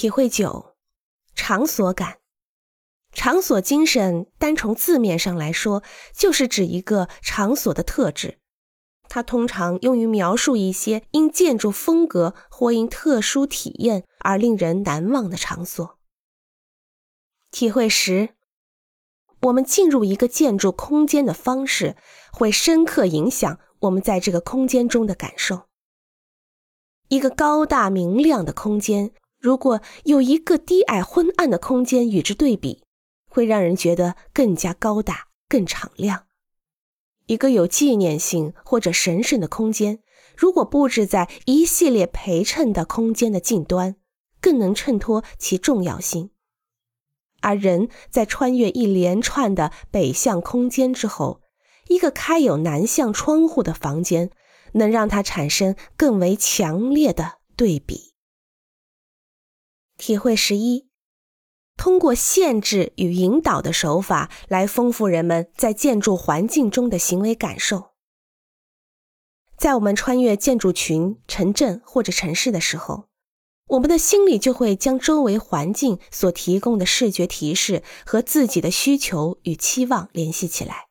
体会九，场所感。场所精神，单从字面上来说，就是指一个场所的特质。它通常用于描述一些因建筑风格或因特殊体验而令人难忘的场所。体会十，我们进入一个建筑空间的方式，会深刻影响我们在这个空间中的感受。一个高大明亮的空间。如果有一个低矮昏暗的空间与之对比，会让人觉得更加高大、更敞亮。一个有纪念性或者神圣的空间，如果布置在一系列陪衬的空间的近端，更能衬托其重要性。而人在穿越一连串的北向空间之后，一个开有南向窗户的房间，能让它产生更为强烈的对比。体会十一，通过限制与引导的手法来丰富人们在建筑环境中的行为感受。在我们穿越建筑群、城镇或者城市的时候，我们的心里就会将周围环境所提供的视觉提示和自己的需求与期望联系起来。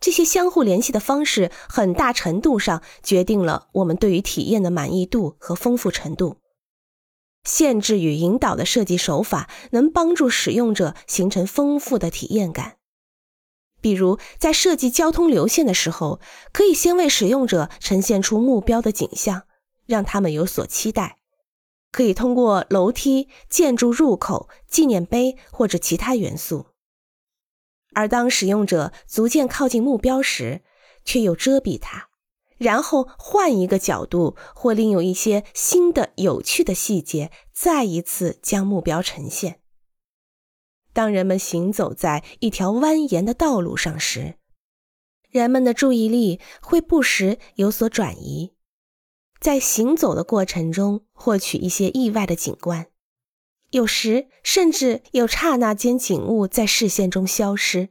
这些相互联系的方式，很大程度上决定了我们对于体验的满意度和丰富程度。限制与引导的设计手法能帮助使用者形成丰富的体验感。比如，在设计交通流线的时候，可以先为使用者呈现出目标的景象，让他们有所期待。可以通过楼梯、建筑入口、纪念碑或者其他元素。而当使用者逐渐靠近目标时，却又遮蔽它。然后换一个角度，或另有一些新的有趣的细节，再一次将目标呈现。当人们行走在一条蜿蜒的道路上时，人们的注意力会不时有所转移，在行走的过程中获取一些意外的景观，有时甚至有刹那间景物在视线中消失，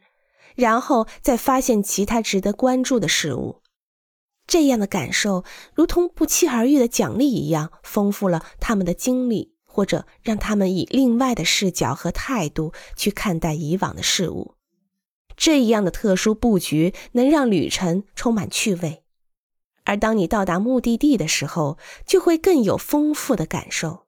然后再发现其他值得关注的事物。这样的感受，如同不期而遇的奖励一样，丰富了他们的经历，或者让他们以另外的视角和态度去看待以往的事物。这样的特殊布局能让旅程充满趣味，而当你到达目的地的时候，就会更有丰富的感受。